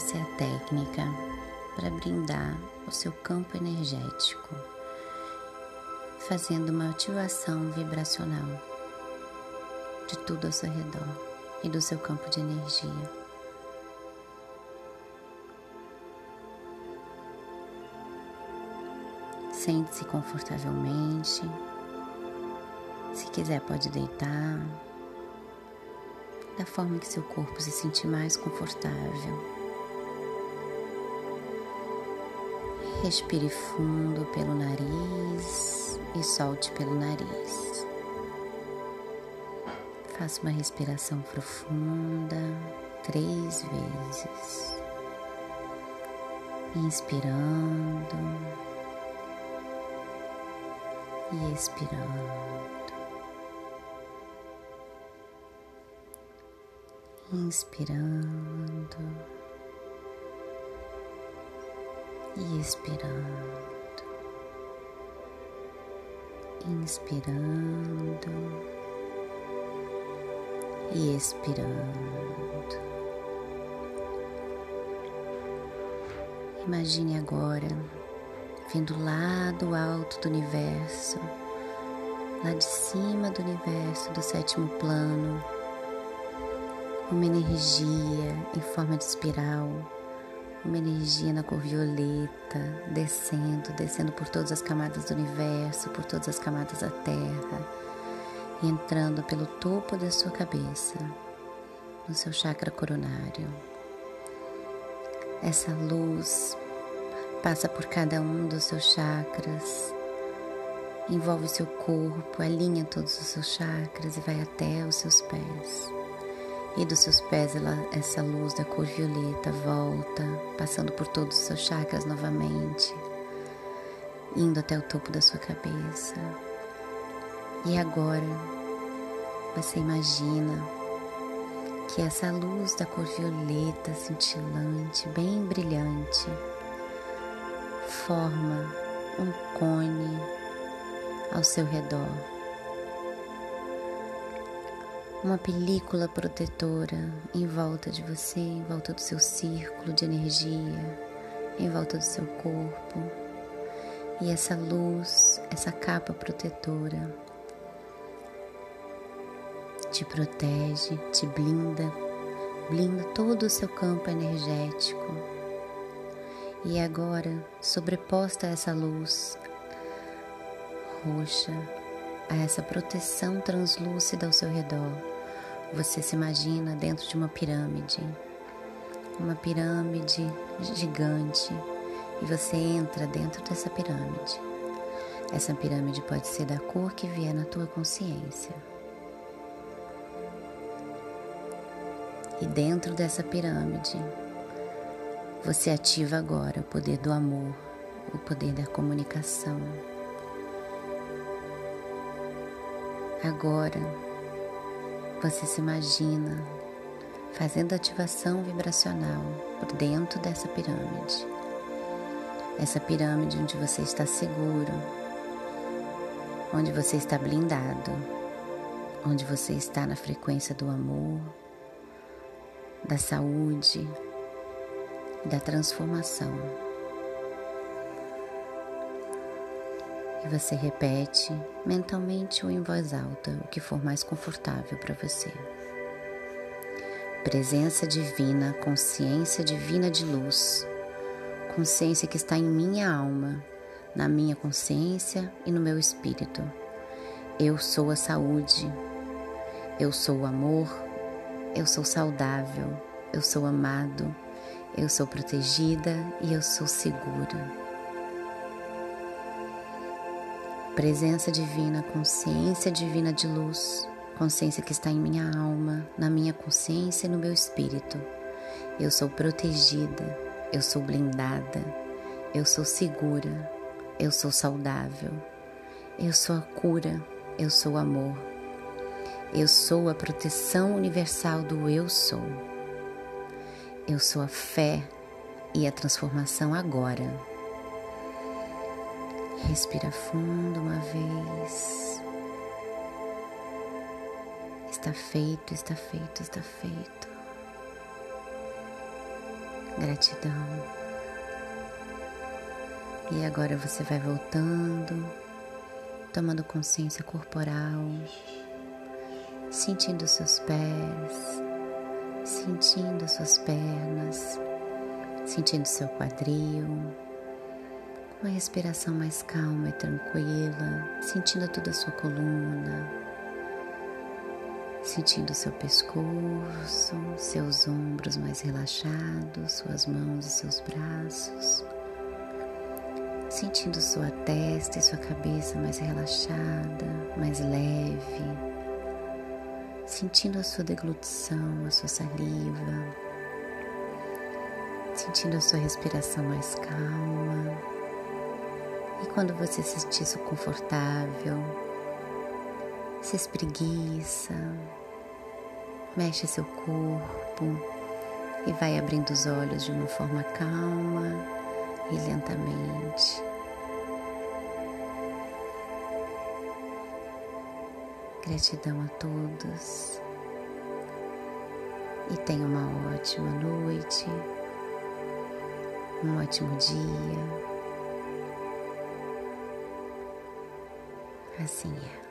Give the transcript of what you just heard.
essa é a técnica para brindar o seu campo energético, fazendo uma ativação vibracional de tudo ao seu redor e do seu campo de energia. Sente-se confortavelmente. Se quiser, pode deitar da forma que seu corpo se sentir mais confortável. Respire fundo pelo nariz e solte pelo nariz. Faça uma respiração profunda três vezes. Inspirando e expirando. Inspirando e expirando. Inspirando e expirando. Imagine agora vindo lá do alto do universo, lá de cima do universo, do sétimo plano, uma energia em forma de espiral, uma energia na cor violeta, descendo, descendo por todas as camadas do universo, por todas as camadas da Terra, entrando pelo topo da sua cabeça, no seu chakra coronário. Essa luz passa por cada um dos seus chakras, envolve o seu corpo, alinha todos os seus chakras e vai até os seus pés. E dos seus pés ela, essa luz da cor violeta volta, passando por todos os seus chakras novamente, indo até o topo da sua cabeça. E agora você imagina que essa luz da cor violeta cintilante, bem brilhante, forma um cone ao seu redor. Uma película protetora em volta de você, em volta do seu círculo de energia, em volta do seu corpo. E essa luz, essa capa protetora te protege, te blinda, blinda todo o seu campo energético e agora, sobreposta a essa luz roxa, a essa proteção translúcida ao seu redor, você se imagina dentro de uma pirâmide, uma pirâmide gigante, e você entra dentro dessa pirâmide. Essa pirâmide pode ser da cor que vier na tua consciência. E dentro dessa pirâmide, você ativa agora o poder do amor, o poder da comunicação. Agora você se imagina fazendo ativação vibracional por dentro dessa pirâmide. Essa pirâmide onde você está seguro, onde você está blindado, onde você está na frequência do amor, da saúde, da transformação. E você repete mentalmente ou em voz alta o que for mais confortável para você. Presença divina, consciência divina de luz, consciência que está em minha alma, na minha consciência e no meu espírito. Eu sou a saúde, eu sou o amor, eu sou saudável, eu sou amado, eu sou protegida e eu sou segura. Presença divina, consciência divina de luz, consciência que está em minha alma, na minha consciência e no meu espírito. Eu sou protegida, eu sou blindada, eu sou segura, eu sou saudável, eu sou a cura, eu sou amor. Eu sou a proteção universal do eu sou. Eu sou a fé e a transformação agora. Respira fundo uma vez. Está feito, está feito, está feito. Gratidão. E agora você vai voltando, tomando consciência corporal, sentindo seus pés, sentindo suas pernas, sentindo seu quadril, uma respiração mais calma e tranquila, sentindo toda a sua coluna, sentindo seu pescoço, seus ombros mais relaxados, suas mãos e seus braços, sentindo sua testa e sua cabeça mais relaxada, mais leve, sentindo a sua deglutição, a sua saliva, sentindo a sua respiração mais calma. E quando você se sentir confortável, se espreguiça, mexe seu corpo e vai abrindo os olhos de uma forma calma e lentamente. Gratidão a todos e tenha uma ótima noite, um ótimo dia. Assim é.